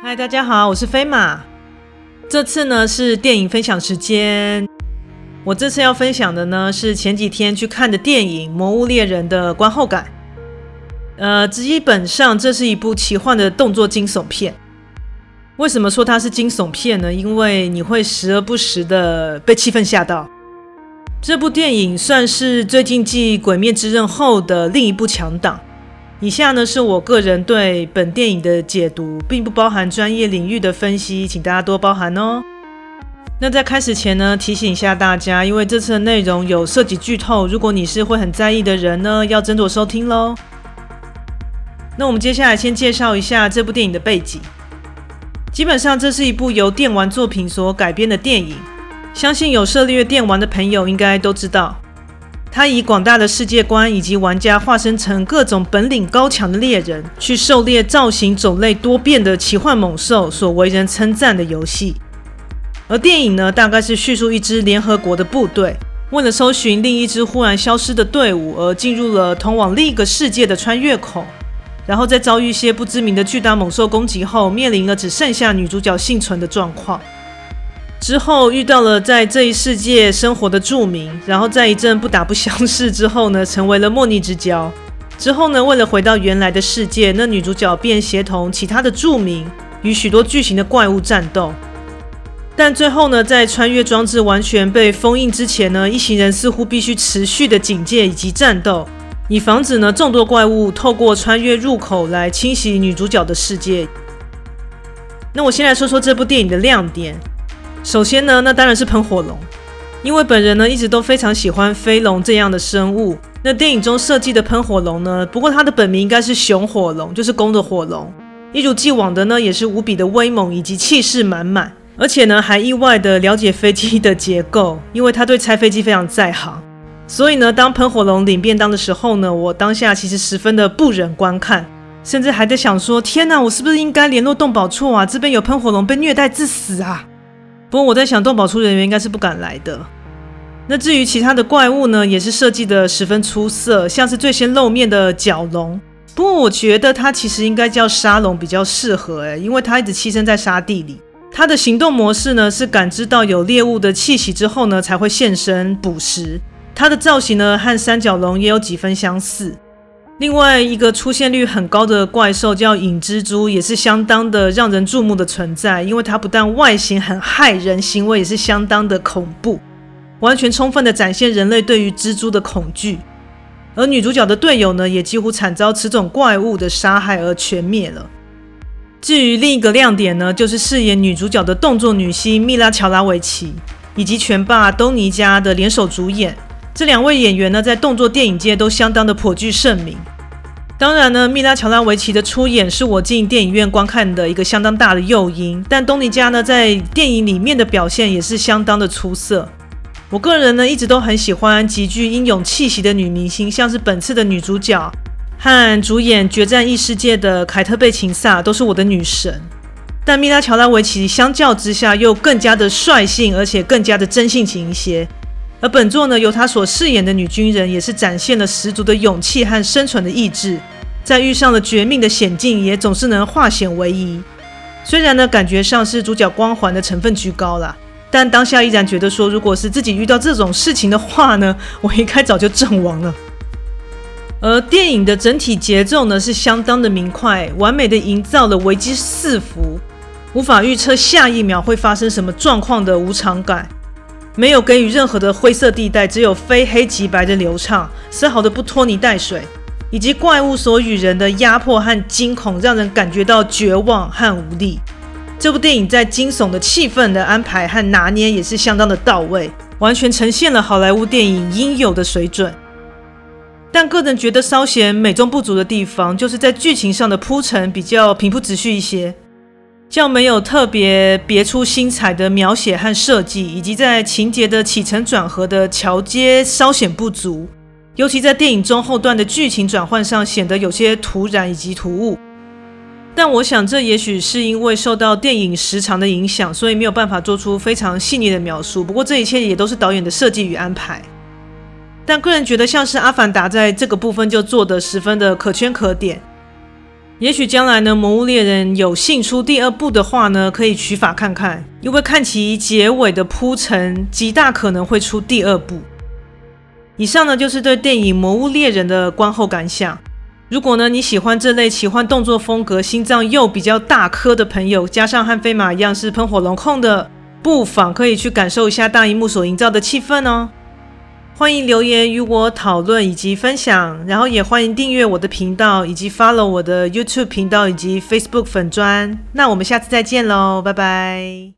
嗨，大家好，我是飞马。这次呢是电影分享时间。我这次要分享的呢是前几天去看的电影《魔物猎人》的观后感。呃，基本上这是一部奇幻的动作惊悚片。为什么说它是惊悚片呢？因为你会时而不时的被气氛吓到。这部电影算是最近继《鬼灭之刃》后的另一部强档。以下呢是我个人对本电影的解读，并不包含专业领域的分析，请大家多包涵哦。那在开始前呢，提醒一下大家，因为这次的内容有涉及剧透，如果你是会很在意的人呢，要斟酌收听喽。那我们接下来先介绍一下这部电影的背景。基本上这是一部由电玩作品所改编的电影，相信有涉猎电玩的朋友应该都知道。他以广大的世界观以及玩家化身成各种本领高强的猎人，去狩猎造型种类多变的奇幻猛兽，所为人称赞的游戏。而电影呢，大概是叙述一支联合国的部队，为了搜寻另一支忽然消失的队伍，而进入了通往另一个世界的穿越口，然后在遭遇一些不知名的巨大猛兽攻击后，面临了只剩下女主角幸存的状况。之后遇到了在这一世界生活的住民，然后在一阵不打不相识之后呢，成为了莫逆之交。之后呢，为了回到原来的世界，那女主角便协同其他的住民与许多巨型的怪物战斗。但最后呢，在穿越装置完全被封印之前呢，一行人似乎必须持续的警戒以及战斗，以防止呢众多怪物透过穿越入口来侵袭女主角的世界。那我先来说说这部电影的亮点。首先呢，那当然是喷火龙，因为本人呢一直都非常喜欢飞龙这样的生物。那电影中设计的喷火龙呢，不过它的本名应该是熊火龙，就是公的火龙。一如既往的呢，也是无比的威猛以及气势满满，而且呢还意外的了解飞机的结构，因为他对拆飞机非常在行。所以呢，当喷火龙领便当的时候呢，我当下其实十分的不忍观看，甚至还在想说：天哪，我是不是应该联络动保处啊？这边有喷火龙被虐待致死啊！不过我在想，动保处人员应该是不敢来的。那至于其他的怪物呢，也是设计的十分出色，像是最先露面的角龙。不过我觉得它其实应该叫沙龙比较适合，诶，因为它一直栖身在沙地里。它的行动模式呢，是感知到有猎物的气息之后呢，才会现身捕食。它的造型呢，和三角龙也有几分相似。另外一个出现率很高的怪兽叫影蜘蛛，也是相当的让人注目的存在，因为它不但外形很骇人，行为也是相当的恐怖，完全充分的展现人类对于蜘蛛的恐惧。而女主角的队友呢，也几乎惨遭此种怪物的杀害而全灭了。至于另一个亮点呢，就是饰演女主角的动作女星蜜拉乔拉维奇，以及拳霸东尼加的联手主演。这两位演员呢，在动作电影界都相当的颇具盛名。当然呢，米拉乔拉维奇的出演是我进电影院观看的一个相当大的诱因。但东尼加呢，在电影里面的表现也是相当的出色。我个人呢，一直都很喜欢极具英勇气息的女明星，像是本次的女主角和主演《决战异世界》的凯特贝琴萨都是我的女神。但米拉乔拉维奇相较之下又更加的率性，而且更加的真性情一些。而本作呢，由她所饰演的女军人也是展现了十足的勇气和生存的意志，在遇上了绝命的险境，也总是能化险为夷。虽然呢，感觉上是主角光环的成分居高啦，但当下依然觉得说，如果是自己遇到这种事情的话呢，我应该早就阵亡了。而电影的整体节奏呢，是相当的明快，完美的营造了危机四伏，无法预测下一秒会发生什么状况的无常感。没有给予任何的灰色地带，只有非黑即白的流畅，丝毫的不拖泥带水，以及怪物所与人的压迫和惊恐，让人感觉到绝望和无力。这部电影在惊悚的气氛的安排和拿捏也是相当的到位，完全呈现了好莱坞电影应有的水准。但个人觉得稍显美中不足的地方，就是在剧情上的铺陈比较平铺直叙一些。较没有特别别出心裁的描写和设计，以及在情节的起承转合的桥接稍显不足，尤其在电影中后段的剧情转换上显得有些突然以及突兀。但我想这也许是因为受到电影时长的影响，所以没有办法做出非常细腻的描述。不过这一切也都是导演的设计与安排。但个人觉得像是《阿凡达》在这个部分就做得十分的可圈可点。也许将来呢，《魔物猎人》有幸出第二部的话呢，可以取法看看，因为看其结尾的铺陈，极大可能会出第二部。以上呢就是对电影《魔物猎人》的观后感想。如果呢你喜欢这类奇幻动作风格，心脏又比较大颗的朋友，加上和飞马一样是喷火龙控的，不妨可以去感受一下大荧幕所营造的气氛哦。欢迎留言与我讨论以及分享，然后也欢迎订阅我的频道，以及 follow 我的 YouTube 频道以及 Facebook 粉砖。那我们下次再见喽，拜拜。